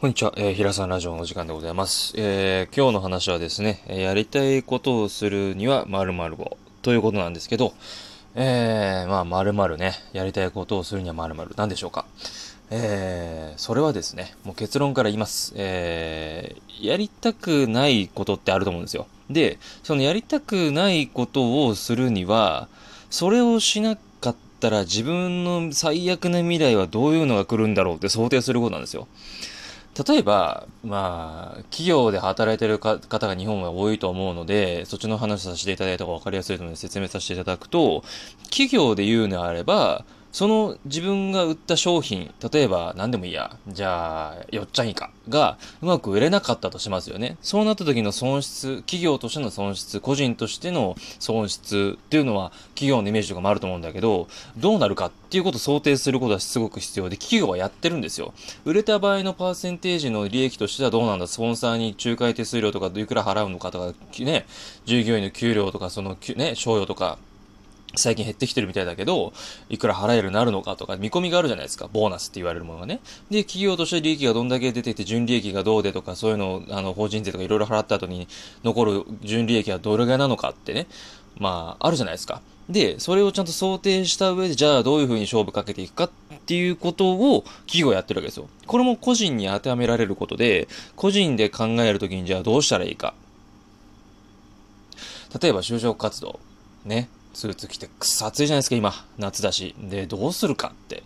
こんにちは、えー、平さんラジオのお時間でございます。えー、今日の話はですね、やりたいことをするには〇〇をということなんですけど、えー、まあ〇〇ね、やりたいことをするには〇〇なんでしょうか。えー、それはですね、もう結論から言います。えー、やりたくないことってあると思うんですよ。で、そのやりたくないことをするには、それをしなかったら自分の最悪な未来はどういうのが来るんだろうって想定することなんですよ。例えば、まあ、企業で働いてる方が日本は多いと思うので、そっちの話させていただいた方が分かりやすいので説明させていただくと、企業で言うのであれば、その自分が売った商品、例えば何でもいいや、じゃあ、よっちゃんいかがうまく売れなかったとしますよね。そうなった時の損失、企業としての損失、個人としての損失っていうのは企業のイメージとかもあると思うんだけど、どうなるかっていうことを想定することはすごく必要で、企業はやってるんですよ。売れた場合のパーセンテージの利益としてはどうなんだ、スポンサーに仲介手数料とかいくら払うのかとか、ね、従業員の給料とか、その、ね、賞与とか、最近減ってきてるみたいだけど、いくら払えるようになるのかとか、見込みがあるじゃないですか。ボーナスって言われるものがね。で、企業として利益がどんだけ出てきて、純利益がどうでとか、そういうのを、あの、法人税とかいろいろ払った後に残る純利益はどれぐらいなのかってね。まあ、あるじゃないですか。で、それをちゃんと想定した上で、じゃあどういうふうに勝負かけていくかっていうことを企業やってるわけですよ。これも個人に当てはめられることで、個人で考えるときにじゃあどうしたらいいか。例えば就職活動。ね。スーツ着てくっそ暑いじゃないですか、今。夏だし。で、どうするかって。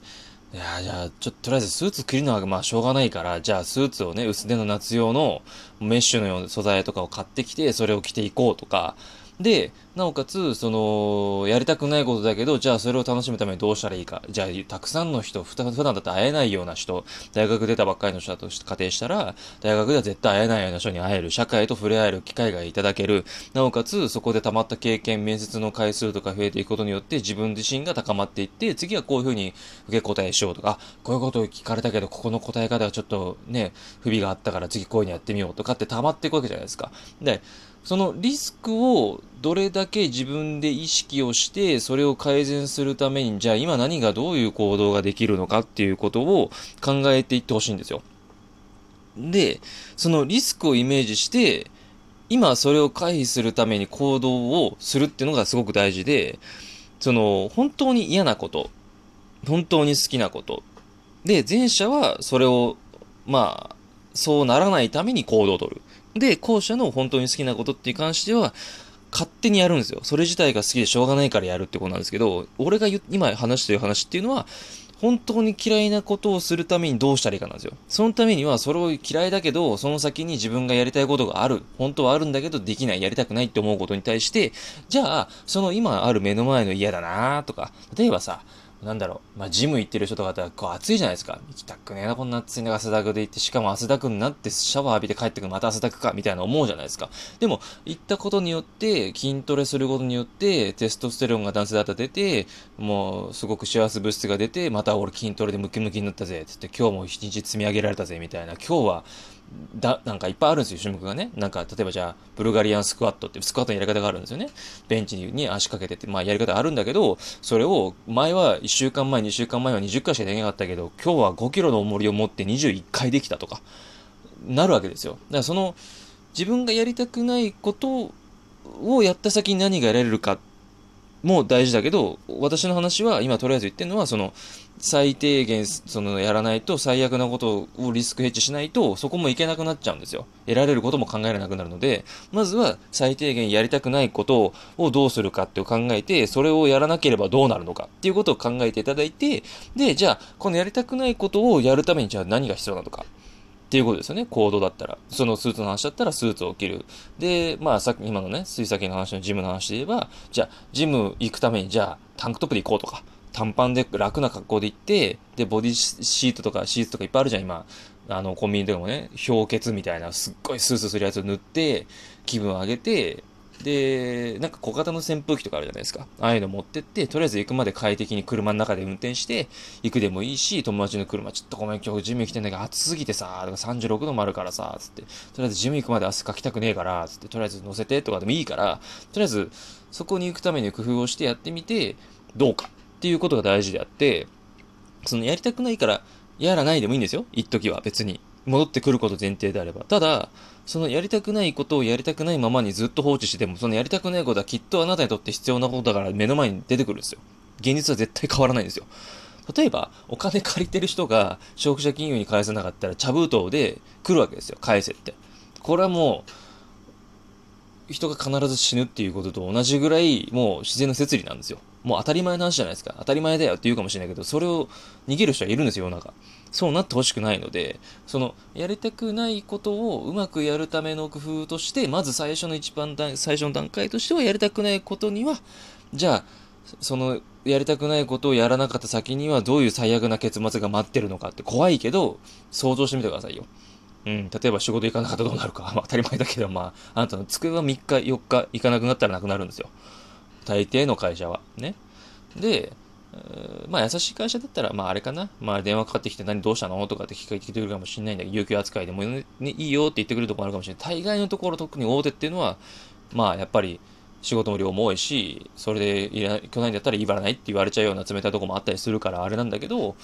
いや、じゃあ、ちょっととりあえずスーツ着るのはまあしょうがないから、じゃあスーツをね、薄手の夏用のメッシュのような素材とかを買ってきて、それを着ていこうとか、で、なおかつ、その、やりたくないことだけど、じゃあそれを楽しむためにどうしたらいいか。じゃあ、たくさんの人、普段だって会えないような人、大学出たばっかりの人だと仮定したら、大学では絶対会えないような人に会える、社会と触れ合える機会がいただける。なおかつ、そこで溜まった経験、面接の回数とか増えていくことによって、自分自身が高まっていって、次はこういうふうに受け答えしようとか、こういうことを聞かれたけど、ここの答え方がちょっとね、不備があったから次こういうのやってみようとかって溜まっていくわけじゃないですか。で、そのリスクをどれだけ自分で意識をして、それを改善するために、じゃあ今何がどういう行動ができるのかっていうことを考えていってほしいんですよ。で、そのリスクをイメージして、今それを回避するために行動をするっていうのがすごく大事で、その本当に嫌なこと、本当に好きなこと。で、前者はそれを、まあ、そうならないために行動をとる。で、後者の本当に好きなことっていう関しては、勝手にやるんですよ。それ自体が好きでしょうがないからやるってことなんですけど、俺が今話してる話っていうのは、本当に嫌いなことをするためにどうしたらいいかなんですよ。そのためには、それを嫌いだけど、その先に自分がやりたいことがある。本当はあるんだけど、できない、やりたくないって思うことに対して、じゃあ、その今ある目の前の嫌だなとか、例えばさ、なんだろう、まあ、ジム行ってる人とかだったら、こう暑いじゃないですか。行きたくねえな、こんな暑い中汗だくで行って、しかも汗だくになってシャワー浴びて帰ってくるまた汗だくか、みたいな思うじゃないですか。でも、行ったことによって、筋トレすることによって、テストステロンが男性だったら出て、もう、すごく幸せ物質が出て、また俺筋トレでムキムキになったぜ、つって、今日も一日積み上げられたぜ、みたいな。今日は、だ、なんかいっぱいあるんですよ、種目がね。なんか、例えばじゃあ、ブルガリアンスクワットってスクワットのやり方があるんですよね。ベンチに足かけてって、まあやり方あるんだけど、それを、前は1週間前、2週間前は20回しかできなかったけど、今日は5キロの重りを持って21回できたとか、なるわけですよ。だからその、自分がやりたくないことをやった先に何が得られるかも大事だけど、私の話は今とりあえず言ってるのは、その、最低限、その、やらないと、最悪なことをリスクヘッジしないと、そこもいけなくなっちゃうんですよ。得られることも考えられなくなるので、まずは最低限やりたくないことをどうするかって考えて、それをやらなければどうなるのかっていうことを考えていただいて、で、じゃあ、このやりたくないことをやるために、じゃあ何が必要なのか。っていうことですよね。行動だったら。そのスーツの話だったらスーツを着る。で、まあさっき、今のね、水先の話のジムの話で言えば、じゃあ、ジム行くために、じゃあ、タンクトップで行こうとか、短パンで楽な格好で行って、で、ボディシートとかシーツとかいっぱいあるじゃん、今。あの、コンビニとかもね、氷結みたいな、すっごいスースーするやつを塗って、気分を上げて、で、なんか小型の扇風機とかあるじゃないですか。ああいうの持ってって、とりあえず行くまで快適に車の中で運転して、行くでもいいし、友達の車、ちょっとごめん、今日ジム来てんだけど暑すぎてさ、とか36度もあるからさ、つって、とりあえずジム行くまで汗かきたくねえから、つって、とりあえず乗せてとかでもいいから、とりあえずそこに行くために工夫をしてやってみて、どうかっていうことが大事であって、そのやりたくないから、やらないでもいいんですよ。一時は別に。戻ってくること前提であれば。ただ、そのやりたくないことをやりたくないままにずっと放置しても、そのやりたくないことはきっとあなたにとって必要なことだから目の前に出てくるんですよ。現実は絶対変わらないんですよ。例えば、お金借りてる人が消費者金融に返せなかったら、茶封筒で来るわけですよ。返せって。これはもう、人が必ず死ぬっていうことと同じぐらい、もう自然の摂理なんですよ。もう当たり前の話じゃないですか。当たり前だよって言うかもしれないけど、それを逃げる人はいるんですよ、世の中。そうなってほしくないので、その、やりたくないことをうまくやるための工夫として、まず最初の一番最初の段階としては、やりたくないことには、じゃあ、その、やりたくないことをやらなかった先にはどういう最悪な結末が待ってるのかって怖いけど、想像してみてくださいよ。うん、例えば仕事行かなかったらどうなるか。まあ当たり前だけど、まあ、あなたの机は3日、4日行かなくなったらなくなるんですよ。大抵の会社は。ね。で、まあ優しい会社だったら、まああれかな。まあ電話かかってきて何どうしたの？とかって聞いてくるかもしれないんだけど、有給扱いでも、ね、いいよって言ってくるところあるかもしれない。大概のところ特に大手っていうのは、まあやっぱり仕事の量も多いし、それでいら去年だったらいばらないって言われちゃうような冷たいとこもあったりするからあれなんだけど、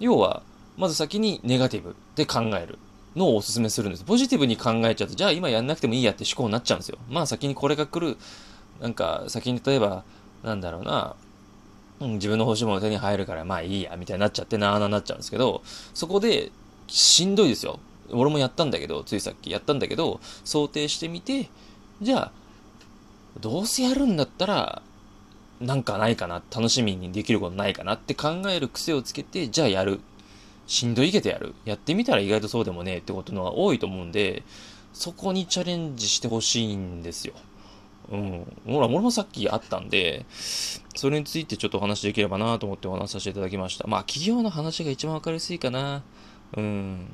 要は、まず先にネガティブで考えるのをお勧めするんです。ポジティブに考えちゃうと、じゃあ今やんなくてもいいやって思考になっちゃうんですよ。まあ先にこれが来る、なんか先に例えば、なんだろうな、うん、自分の欲しいもの手に入るからまあいいや、みたいになっちゃってなーなーなっちゃうんですけど、そこでしんどいですよ。俺もやったんだけど、ついさっきやったんだけど、想定してみて、じゃあ、どうせやるんだったら、なんかないかな、楽しみにできることないかなって考える癖をつけて、じゃあやる。しんどいけどやる。やってみたら意外とそうでもねえってことのが多いと思うんで、そこにチャレンジしてほしいんですよ。うん。ほら、俺もさっきあったんで、それについてちょっとお話できればなと思ってお話しさせていただきました。まあ、企業の話が一番わかりやすいかな。うん。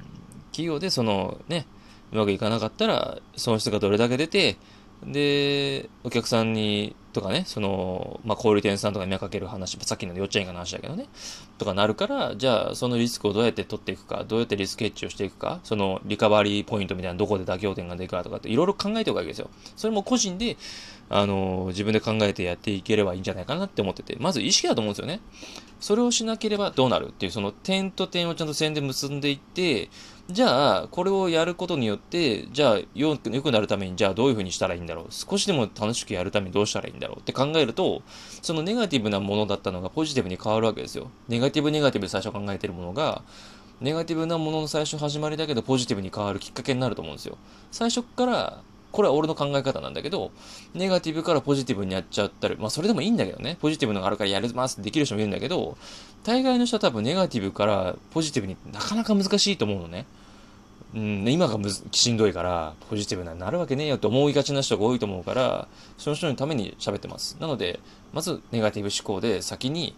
企業でそのね、うまくいかなかったら、損失がどれだけ出て、で、お客さんに、とかね、その、まあ、小売店さんとかに目かける話、さっきの幼稚園の話だけどね、とかなるから、じゃあ、そのリスクをどうやって取っていくか、どうやってリスクヘッジをしていくか、その、リカバリーポイントみたいなどこで妥協点が出るかとかって、いろいろ考えておくわけですよ。それも個人で、あの、自分で考えてやっていければいいんじゃないかなって思ってて、まず意識だと思うんですよね。それをしなければどうなるっていう、その点と点をちゃんと線で結んでいって、じゃあ、これをやることによって、じゃあ、よく、くなるために、じゃあどういうふうにしたらいいんだろう？少しでも楽しくやるためにどうしたらいいんだろう？って考えると、そのネガティブなものだったのがポジティブに変わるわけですよ。ネガティブネガティブで最初考えてるものが、ネガティブなものの最初始まりだけどポジティブに変わるきっかけになると思うんですよ。最初からこれは俺の考え方なんだけど、ネガティブからポジティブにやっちゃったり、まあそれでもいいんだけどね、ポジティブのがあるからやりますってできる人もいるんだけど、大概の人は多分ネガティブからポジティブになかなか難しいと思うのね。うん、今がむずしんどいから、ポジティブになるわけねえよって思いがちな人が多いと思うから、その人のために喋ってます。なので、まずネガティブ思考で先に、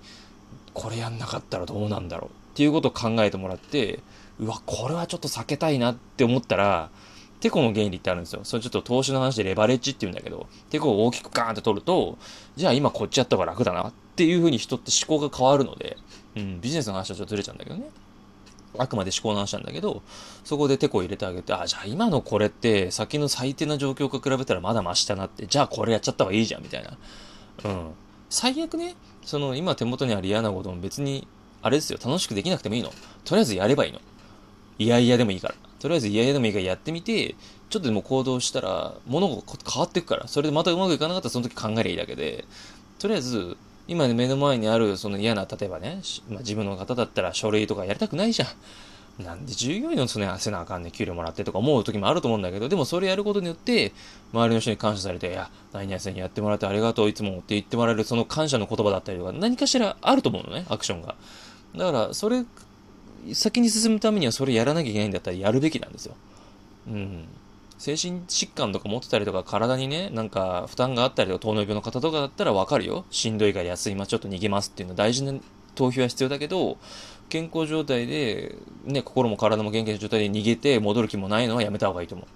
これやんなかったらどうなんだろうっていうことを考えてもらって、うわ、これはちょっと避けたいなって思ったら、テコの原理ってあるんですよ。それちょっと投資の話でレバレッジって言うんだけど、テコを大きくガーンって取ると、じゃあ今こっちやった方が楽だなっていう風に人って思考が変わるので、うん、ビジネスの話はちょっとずれちゃうんだけどね。あくまで思考の話なんだけど、そこでテコを入れてあげて、あ、じゃあ今のこれって先の最低な状況か比べたらまだマシだなって、じゃあこれやっちゃった方がいいじゃんみたいな。うん。最悪ね、その今手元にある嫌なことも別に、あれですよ、楽しくできなくてもいいの。とりあえずやればいいの。いやいやでもいいから。とりあえず嫌々でもいいからやってみて、ちょっとでも行動したら、物が変わっていくから、それでまたうまくいかなかったらその時考えりゃいいだけで、とりあえず、今目の前にあるその嫌な、例えばね、まあ、自分の方だったら書類とかやりたくないじゃん。なんで従業員のそのせなあかんね給料もらってとか思う時もあると思うんだけど、でもそれやることによって、周りの人に感謝されて、いや、何々さんにやってもらってありがとう、いつもって言ってもらえるその感謝の言葉だったりとか、何かしらあると思うのね、アクションが。だから、それ、先に進むためにはそれやらなきゃいけないんだったらやるべきなんですよ。うん。精神疾患とか持ってたりとか、体にね、なんか負担があったりとか、糖尿病の方とかだったらわかるよ。しんどいから休みま、ちょっと逃げますっていうのは大事な投票は必要だけど、健康状態で、ね、心も体も元気な状態で逃げて戻る気もないのはやめた方がいいと思う。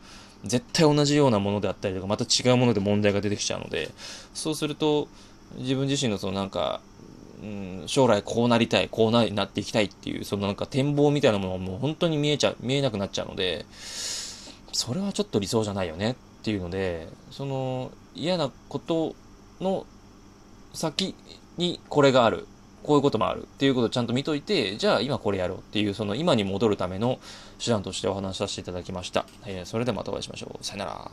絶対同じようなものであったりとか、また違うもので問題が出てきちゃうので、そうすると、自分自身のそのなんか、うん、将来こうなりたい、こうななっていきたいっていう、そのなんか展望みたいなものがもう本当に見えちゃう、見えなくなっちゃうので、それはちょっと理想じゃないよねっていうので、その嫌なことの先にこれがある。こういうこともあるっていうことをちゃんと見といて、じゃあ今これやろうっていう、その今に戻るための手段としてお話しさせていただきました。えー、それではまたお会いしましょう。さよなら。